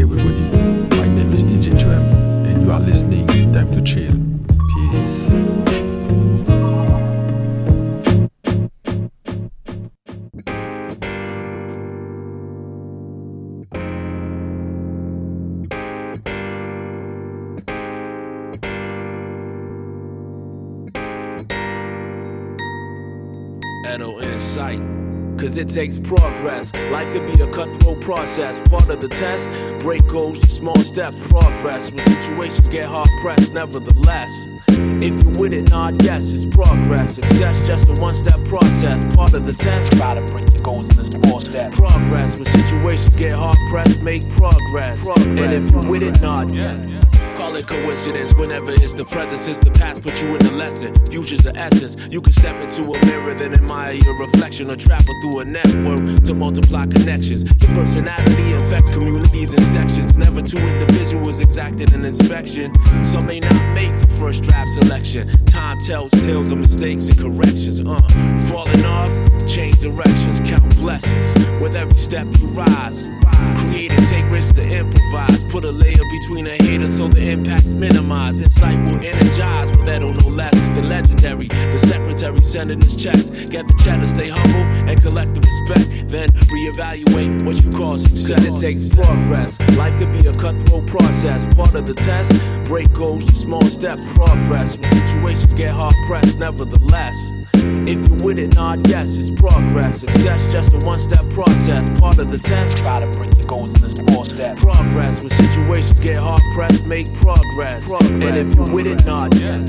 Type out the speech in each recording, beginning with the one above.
Hi everybody, takes progress. Life could be a cutthroat process. Part of the test, break goals to small steps, progress. When situations get hard pressed, nevertheless. If you with it, nod yes, it's progress. Success just a one step process. Part of the test, try to break your goals in the small steps. Progress. When situations get hard pressed, make progress. And if you with it, nod yes. Call it coincidence whenever it's the present. Since the past put you in the lesson. Future's the essence. You can step into a mirror, then admire your reflection, or travel through a network to multiply connections. Your personality infects communities and sections. Never two individuals exacted an inspection. Some may not make the first draft selection. Time tells tales of mistakes and corrections. Uh, falling off, change directions, count blessings. With every step you rise, create and take risks to improvise. Put a layer between a hater so the impact's minimized. Insight will energize with that no less than legendary. The secretary sending his checks. Get the cheddar, stay humble and collect the respect. Then reevaluate what you call success. It takes progress. Life could be a cutthroat process. Part of the test, break goals to small step progress. When situations get hard pressed, nevertheless. If you with it, nod yes, it's progress. Success just a one step process. Part of the test, try to break your goals in the small step. Progress. When situations get hard pressed, make progress. And if you with it, nod yes.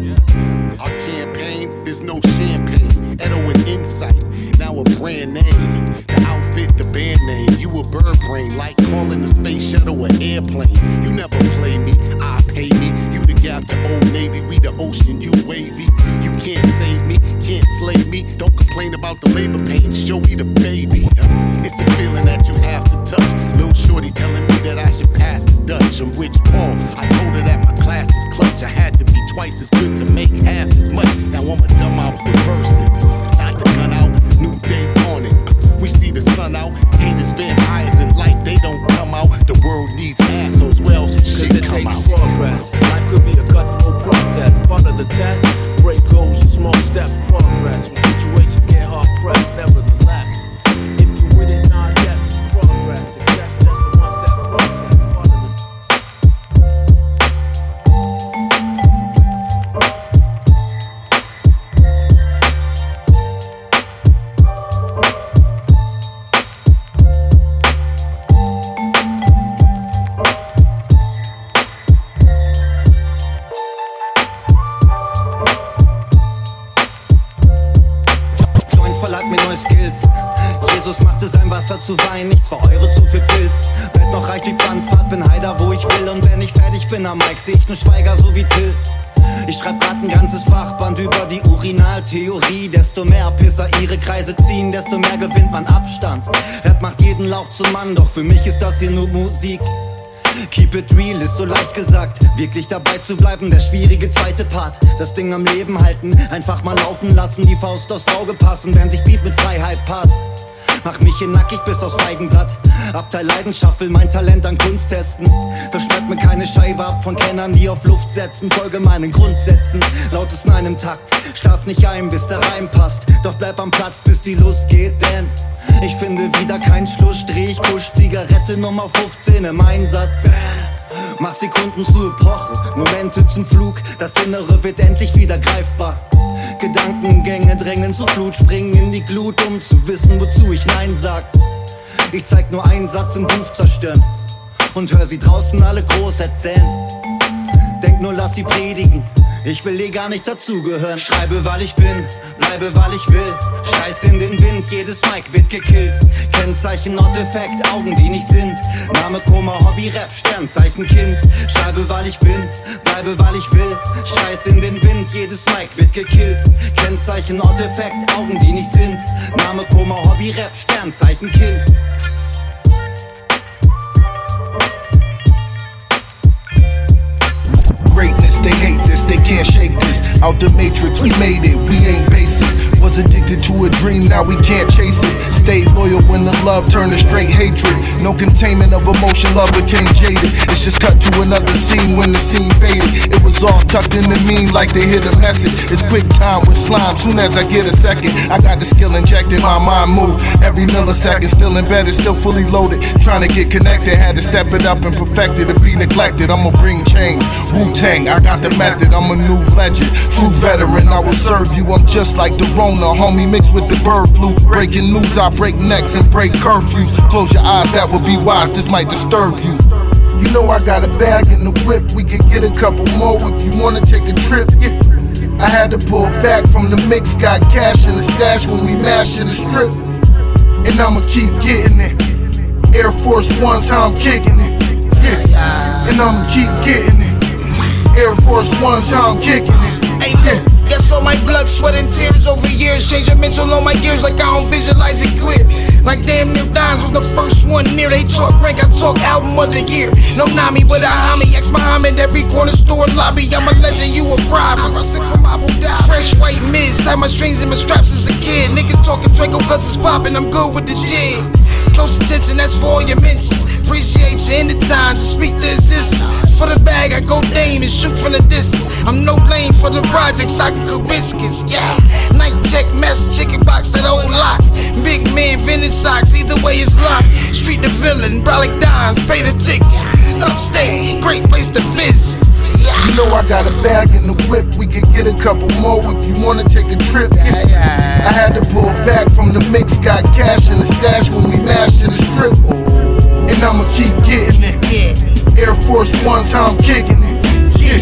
Our campaign, there's no champagne. Edo and Insight, now a brand name. The outfit, the band name. You a bird brain, like calling the space shuttle an airplane. You never play me, I pay me. You the gap, the old navy. We the ocean, you wavy. You can't save me, can't slay me. Don't complain about the labor pain. Show me the baby. It's a feeling that you have to touch. Little shorty telling me that I should pass the Dutch. I'm Rich Paul. I told her that my class is clutch. I had to be twice as good to make half as much. Now I'm a dumb out with verses. Not the gun out, new day dawning. We see the sun out. Haters, vampires, and light, they don't come out. The world needs assholes. Well, some shit it come takes out. progress. Life could be a cutthroat process. Part of the test, break goals small step progress. Hier nur Musik. Keep it real ist so leicht gesagt. Wirklich dabei zu bleiben, der schwierige zweite Part. Das Ding am Leben halten, einfach mal laufen lassen, die Faust aufs Auge passen, wenn sich Beat mit Freiheit paart. Mach mich hier nackig bis aufs Feigenblatt. Abteil Leidenschaft will mein Talent an Kunst testen. Das schreibt mir keine Scheibe ab von Kennern, die auf Luft setzen. Folge meinen Grundsätzen, lautes Nein im Takt. Schlaf nicht ein, bis der Reim passt. Doch bleib am Platz, bis die Lust geht, denn ich finde wieder keinen Schlussstrich. Kusch Zigarette Nummer 15 im Einsatz. Mach Sekunden zu Epoche, Momente zum Flug. Das Innere wird endlich wieder greifbar. Gedankengänge drängen zur Flut, springen in die Glut, um zu wissen, wozu ich Nein sag. Ich zeig nur einen Satz im Ruf zerstören und hör sie draußen alle groß erzählen. Denk nur, lass sie predigen. Ich will eh gar nicht dazugehören. Schreibe, weil ich bin, bleibe, weil ich will. Scheiß in den Wind, jedes Mic wird gekillt. Kennzeichen, not effekt, Augen, die nicht sind. Name, Koma, Hobby, Rap, Sternzeichen, Kind. Schreibe, weil ich bin, bleibe, weil ich will. Scheiß in den Wind, jedes Mic wird gekillt. Kennzeichen, not effekt, Augen, die nicht sind. Name, Koma, Hobby, Rap, Sternzeichen, Kind. They hate this, they can't shake this. Out the matrix, we made it, we ain't basic. Was addicted to a dream, now we can't chase it. Stayed loyal when the love turned to straight hatred. No containment of emotion, love became jaded. It's just cut to another scene when the scene faded. It was all tucked in the mean like they hit a message. It's quick time with slime. Soon as I get a second, I got the skill injected. My mind move every millisecond. Still embedded, still fully loaded. Trying to get connected. Had to step it up and perfect it to be neglected. I'ma bring change. Wu Tang, I got the method. I'm a new legend. True veteran, I will serve you. I'm just like the Rona, homie, mixed with the bird flu. Breaking news, I break necks and break curfews. Close your eyes, that would be wise. This might disturb you. You know I got a bag in the whip. We could get a couple more if you wanna take a trip. Yeah. I had to pull back from the mix, got cash in the stash when we mash in the strip. And I'ma keep getting it. Air Force One's how I'm kicking it. Yeah. And I'ma keep getting it. Air Force One's how I'm kicking it. My blood, sweat, and tears over years. Changing mental on my gears like I don't visualize it clear. Like damn near Dimes was the first one near. They talk rank, I talk album of the year. No Nami, but a homie. Ex Muhammad, every corner store lobby. I'm a legend, you a bribe. I'm sick from Abu Dhabi. Fresh white mids, tie my strings and my straps as a kid. Niggas talking Draco cause it's poppin', I'm good with the jig. Close attention, that's for all your mentions. Appreciate you in the time to speak the existence. For the bag, I go dame and shoot from the distance. I'm no lame for the projects, I can cook biscuits. Yeah, night check, mess, chicken box, that old locks. Big man, vending socks, either way it's locked. Street the villain, brolic dimes, pay the ticket. Upstate, great place to visit. Yeah. You know I got a bag in the whip. We could get a couple more if you wanna take a trip. Yeah. I had to pull back from the mix, got cash in the stash when we mashed in the strip. And I'ma keep getting it. Yeah. Air Force One's how I'm kicking it. Yeah.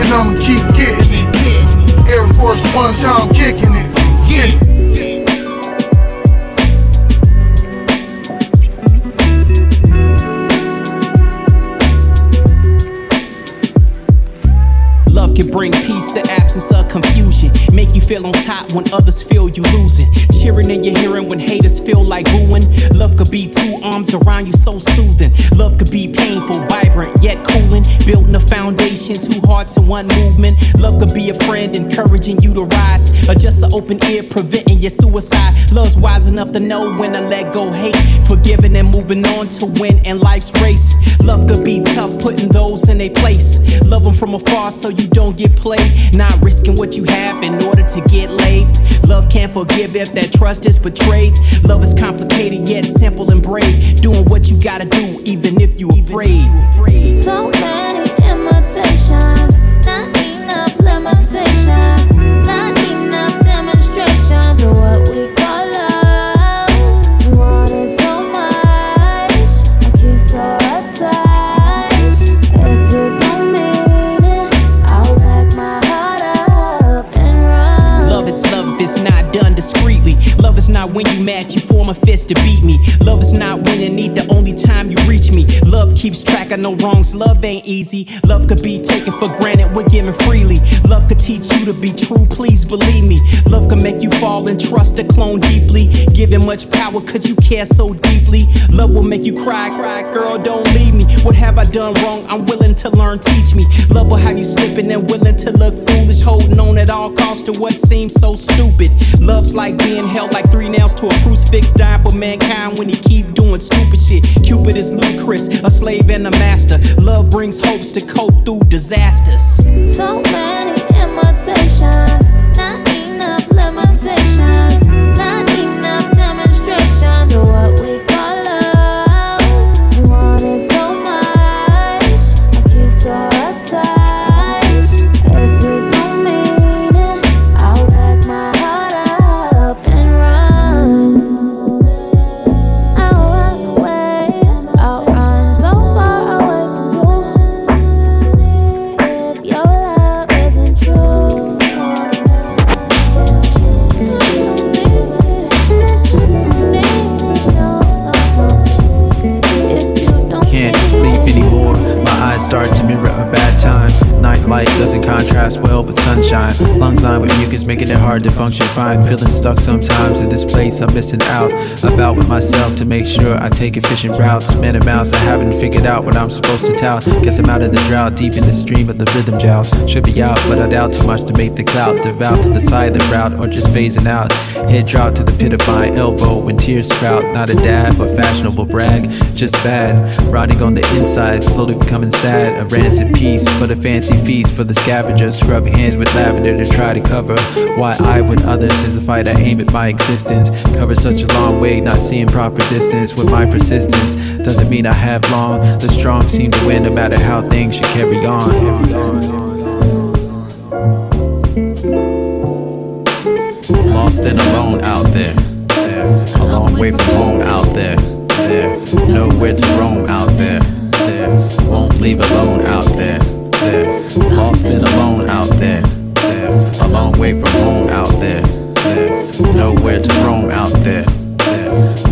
And I'ma keep getting it. Air Force One's how I'm kicking it. Yeah. Can bring peace, the absence of confusion. Make you feel on top when others feel you losing. Cheering in your hearing when haters feel like booing. Love could be two arms around you, so soothing. Love could be painful, vibrant, yet cooling. Building a foundation, two hearts in one movement. Love could be a friend, encouraging you to rise. Or just an open ear, preventing your suicide. Love's wise enough to know when to let go hate. Forgiving and moving on to win in life's race. Love could be tough, putting those in their place. Love them from afar so you don't get played. Not risking what you have in order to get laid. Love can't forgive if that trust is betrayed. Love is complicated yet simple and brave. Doing what you gotta do, even if you are afraid. So many imitations, when you mad, you form a fist to beat me. Love is not you need the only time you reach me. Love keeps track of no wrongs, love ain't easy. Love could be taken for granted, we're giving freely. Love could teach you to be true, please believe me. Love can make you fall and trust a clone deeply. Giving much power cause you care so deeply. Love will make you cry, cry, girl, don't leave. What have I done wrong? I'm willing to learn, teach me. Love will have you slipping and willing to look foolish, holding on at all costs to what seems so stupid. Love's like being held like three nails to a crucifix, dying for mankind when you keep doing stupid shit. Cupid is ludicrous, a slave and a master. Love brings hopes to cope through disasters. So many imitations, contrast well, with sunshine. Lungs lined with mucus, making it hard to function fine. Feeling stuck sometimes in this place, I'm missing out. About with myself to make sure I take efficient routes. And mouse, I haven't figured out what I'm supposed to tout. Guess I'm out of the drought, deep in the stream of the rhythm joust. Should be out, but I doubt too much to make the clout. Devout to the side of the route, or just phasing out. Head drop to the pit of my elbow when tears sprout. Not a dab, but fashionable brag, just bad. Rotting on the inside, slowly becoming sad. A rancid piece, but a fancy feast for the scavengers. Scrub hands with lavender to try to cover. Why I with others is a fight I aim at my existence. Cover such a long way, not seeing proper distance with my persistence. Doesn't mean I have long. The strong seem to win no matter how things should carry on. Carry on. Lost and alone out there. A long way from home out there. Nowhere to roam out there. Won't leave alone out there. There. Lost and alone out there. A long way from home out there. Nowhere to roam out there.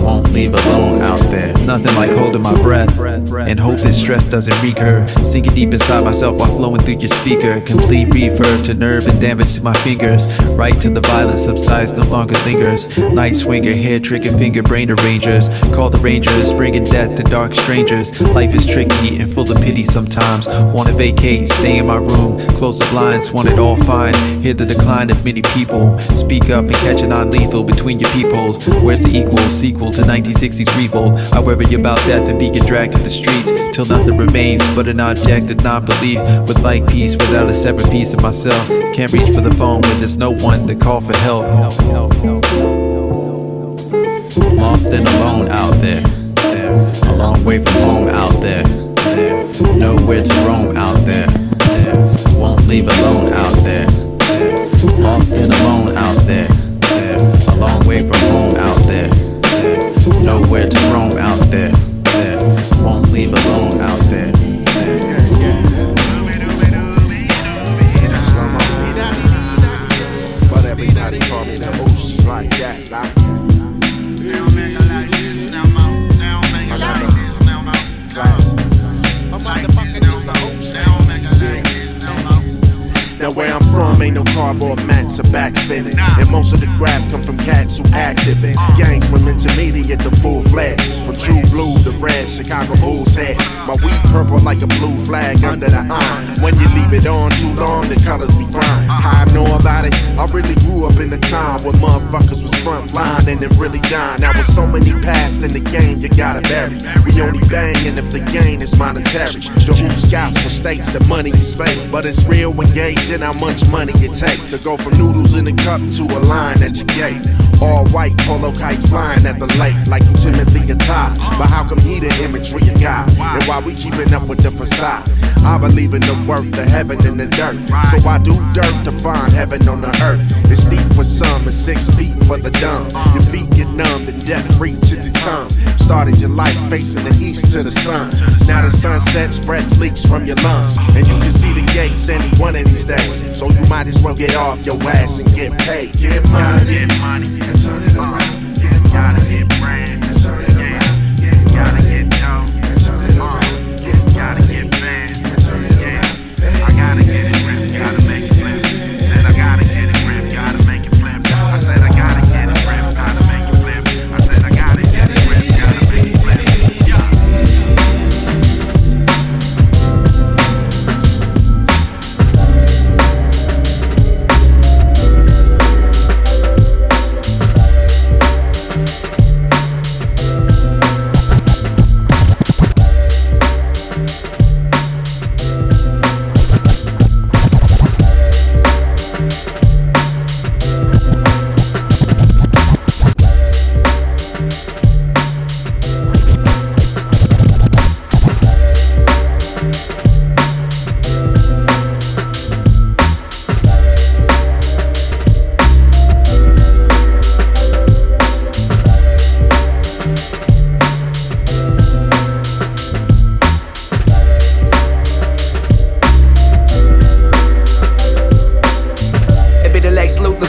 Won't leave alone out there. Nothing like holding my breath and hope this stress doesn't recur. Sinking deep inside myself while flowing through your speaker. Complete refurb to nerve and damage to my fingers. Right to the violence subsides, no longer lingers. Night swinger, hair trigger, finger brain arrangers. Call the rangers, bringing death to dark strangers. Life is tricky and full of pity sometimes. Wanna vacate, stay in my room, close the blinds, want it all fine. Hear the decline of many people. Speak up and catch a non lethal between your peepholes. Where's the equal sequel to 1960s revolt? I worry about death and being dragged to the streets till nothing remains but an object of non-belief. With like peace without a separate piece of myself. Can't reach for the phone when there's no one to call for help. Lost and alone out there. A long way from home out there. Nowhere to roam out there. Won't leave alone out there. Lost and alone out there. A long way from home out there. Nowhere to roam out there. Won't leave alone out there. But everybody call me the Oceans like that. Like, ocean. Now where I'm from ain't no cardboard mats or back spinning. And most of the grab come from cats who active in gangs from intermediate to full fledged. From true blue to red Chicago Bulls head. My weed purple like a blue flag under the iron. When you leave it on too long, the colors be fine. How I know about it? I really grew up in the time where motherfuckers was front line and then really dying. Now with so many past in the game, you gotta bury. We only bangin' if the gain is monetary. The hoop scouts will states the money is fake, but it's real when gauging how much money it takes to go from noodles in a cup to a line at your gate. All white polo kite flying at the lake like you Timothy atop. But how come he the imagery of God? And why we keeping up with the facade? I believe in the work, the heaven and the dirt. So I do dirt to find heaven on the earth. It's deep for some and six feet for the dumb. Your feet get numb and death reaches its tongue. Started your life facing the east to the sun. Now the sun sets, breath leaks from your lungs. And you can see the gates any one of these days. So you might as well get off your ass and get paid. Get money, get money, and turn it around. Get gotta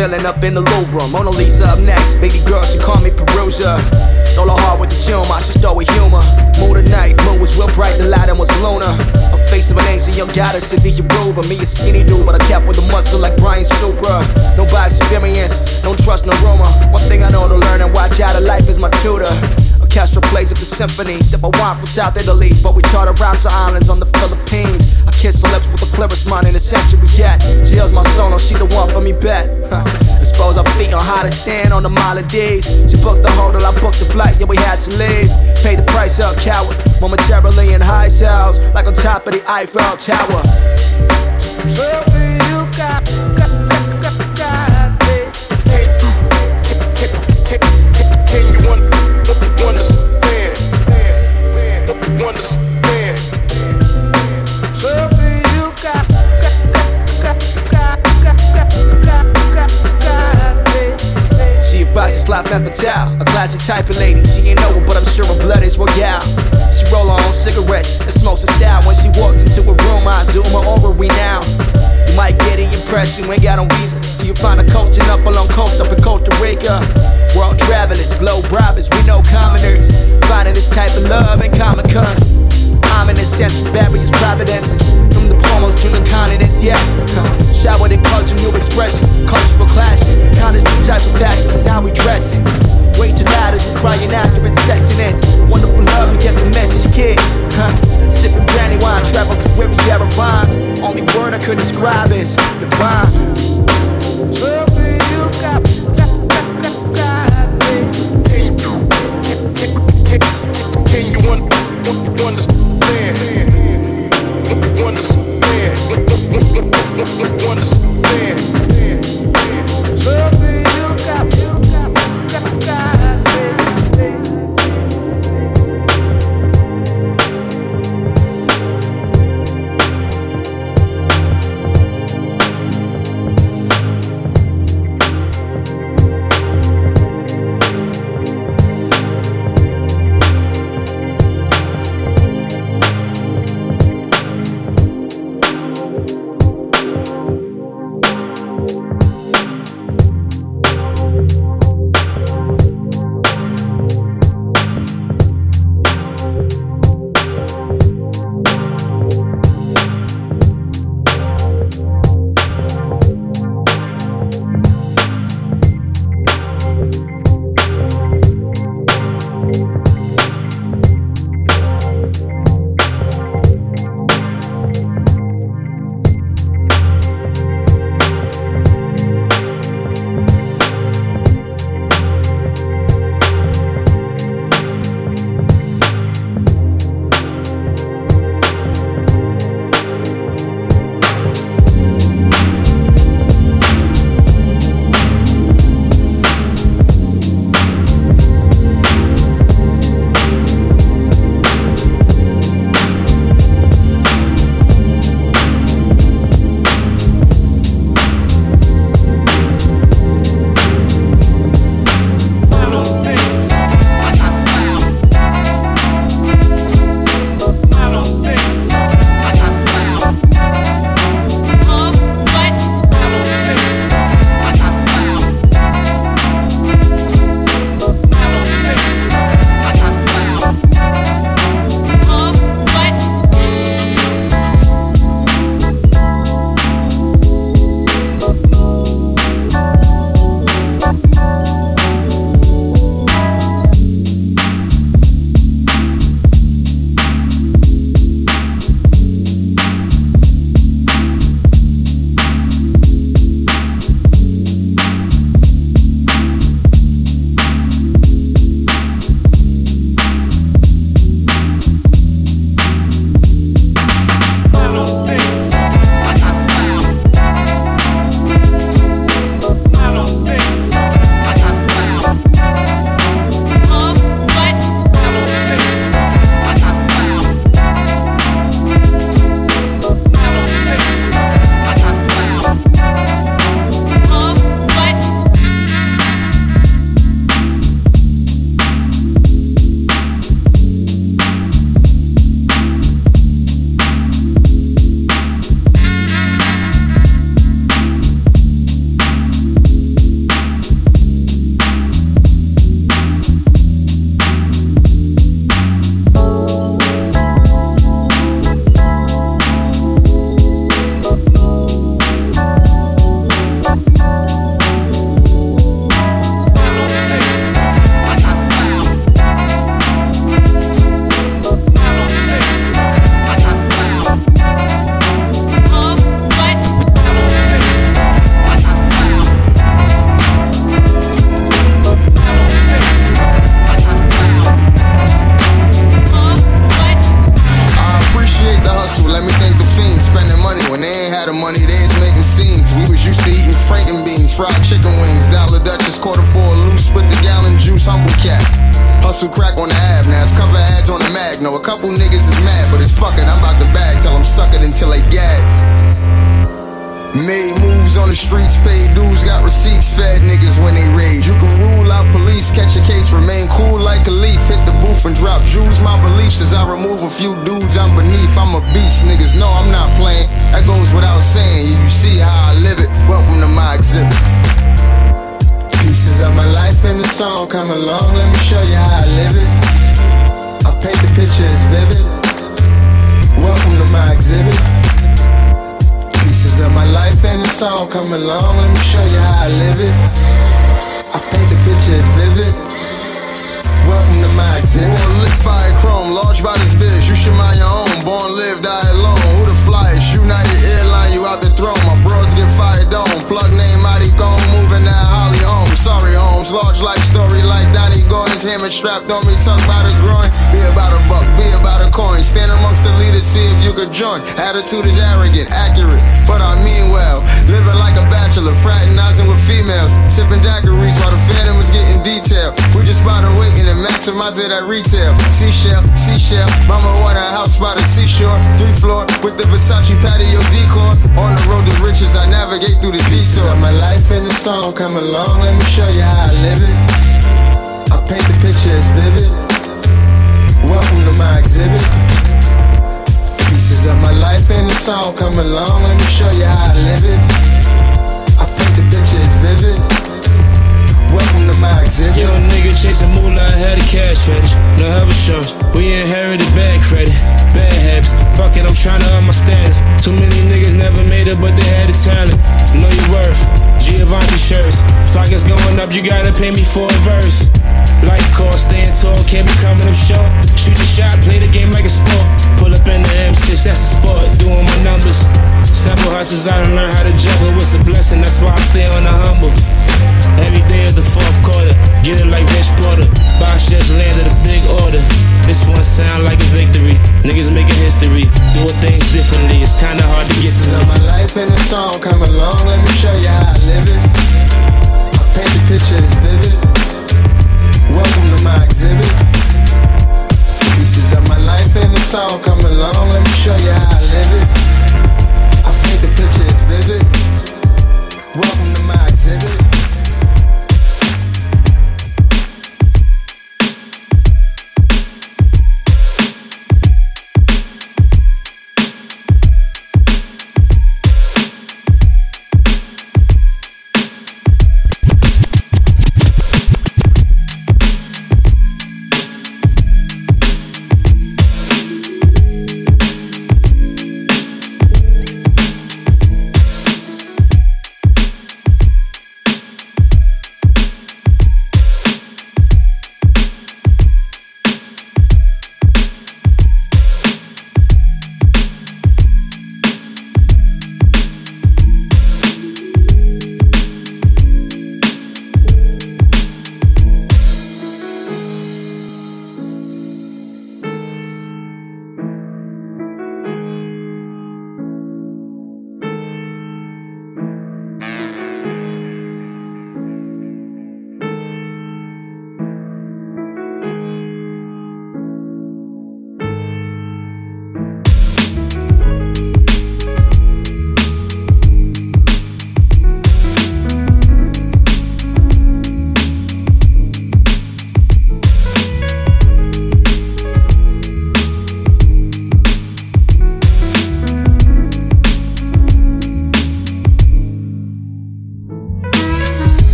Turning up in the Louvre, Mona Lisa up next. Baby girl, she call me Perusia. Throw her heart with the chill, I should start with humor. Moon tonight, moon was real bright, the light was lunar. A face of an angel, young goddess, in the Yoruba. Me a skinny dude, but I kept with a muscle like Brian Supra. No by experience, don't trust no rumor. One thing I know to learn and watch out of life is my tutor. Orchestra plays at the symphony, sip a wine from South Italy, but we charter routes to islands on the Philippines. I kiss her lips with the clearest mind in the century yet. She heals my soul, oh, she the one for me bet. Expose our feet on hot as sand on the Maldives. She booked the hotel, I booked the flight, yeah we had to leave. Pay the price up, coward. Momentarily in high cells, like on top of the Eiffel Tower. Something you got, a classic type of lady. She ain't know it, but I'm sure her blood is royale. She roll her own cigarettes and smokes a style. When she walks into a room, I zoom her over renown. You might get the impression we ain't got on visa till you find a coaching up along coast up in Costa Rica. World travelers, globe robbers, we know commoners. Finding this type of love in Comic Con. I'm in a sense various providences. From the polos to the continents, yes. Showered in culture, new expressions, cultural clashes. Countless new types of fashions is how we dress it. Way too loud as we crying out, different sexiness. Wonderful love, you get the message, kid. Huh. Sipping brandy wine, travel through Riviera vines. Only word I could describe is divine. A couple niggas is mad, but it's fucking. I'm about to bag. Tell them suck it until they gag. Made moves on the streets, paid dues, got receipts, fed niggas when they rage. You can rule out police, catch a case, remain cool like a leaf, hit the booth and drop jewels. My beliefs as I remove a few dudes I'm beneath. I'm a beast, niggas know I'm not playing. That goes without saying. You see how I live it. Welcome to my exhibit. Pieces of my life in the song, come along, let me show you how I live it. Paint the picture as vivid. Welcome to my exhibit. Pieces of my life in the song, come along, let me show you how I live it. I paint the picture as vivid. Welcome to my exhibit. Born lit fire chrome, large this bitch. You should mind your Hammer strapped on me, tucked by the groin. Be about a buck, be about a coin. Stand amongst the leaders, see if you could join. Attitude is arrogant, accurate, but I mean well. Living like a bachelor, fraternizing with females. Sipping daiquiris while the phantom is getting detailed. We just by the waiting and maximize it at retail. Seashell, seashell. Mama want a house by the seashore. Three floor with the Versace patio decor. On the road to riches, I navigate through the detour. of my life in the song, come along, let me show you how I live it. Paint the picture as vivid. Welcome to my exhibit. Pieces of my life and the song, come along, let me show you how I live it. I paint the picture as vivid. Welcome to my exhibit. Young nigga chasing moolah, had a cash fetish. No health insurance, we inherited bad credit, bad habits. Fuck it, I'm trying to up my status. Too many niggas never made it, but they had the talent. Know your worth. Giovanni shirts. Stock is going up, you gotta pay me for a verse. Life cost, staying tall, can't be coming up short. Shoot your shot, play the game like a sport. Pull up in the M6, that's a sport. Doing my numbers. Several hustles, I done learned how to juggle. It's a blessing, that's why I stay on the humble. Every day is the fourth quarter. Get it like Rich Porter. Just landed a big order. This one sound like a victory. Niggas making history. Doing things differently. It's kinda hard to get to. my life in the song, come along, let me show you how I live it. I paint the picture as vivid. Welcome to my exhibit. Pieces of my life in the song, come along, let me show you how I live it.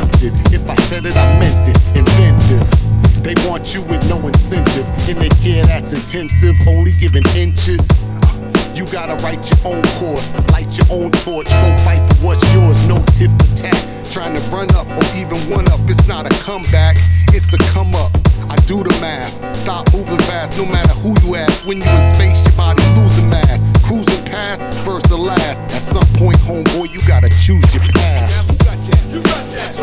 If I said it, I meant it. Inventive. They want you with no incentive. In their care that's intensive, only giving inches. You gotta write your own course, light your own torch, go fight for what's yours, no tit for tat. Trying to run up or even one up, it's not a comeback, it's a come up. I do the math, stop moving fast, no matter who you ask. When you in space, your body losing mass, cruising past, first or last. At some point, homeboy, you gotta choose your path. You got that,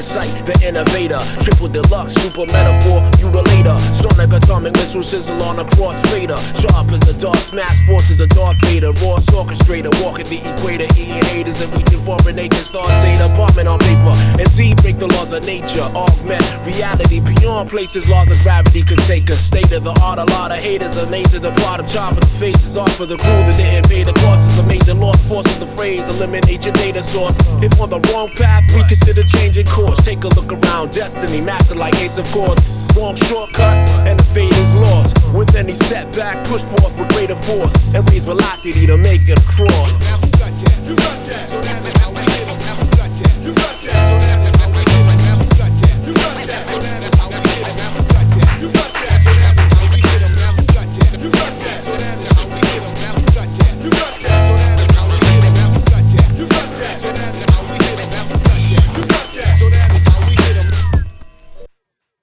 insight, the innovator. Triple deluxe, super metaphor, mutilator. Sonic atomic missile sizzle on a crossfader. Sharp as the dark, smash forces of Darth Vader. Ross orchestrator, walking the equator, eating haters and reaching for an naked star data. Bombing on paper, indeed break the laws of nature. Augment reality beyond places laws of gravity could take us. State of the art, a lot of haters are made to the plot of chopping the faces off for the crew that didn't pay the cost. Is a major loss, forces the phrase, eliminate your data source. If on the wrong path, we consider changing course course. Take a look around, destiny master like Ace of Course. Wrong shortcut, and the fate is lost. With any setback, push forth with greater force and raise velocity to make it cross. You got that, you got that. So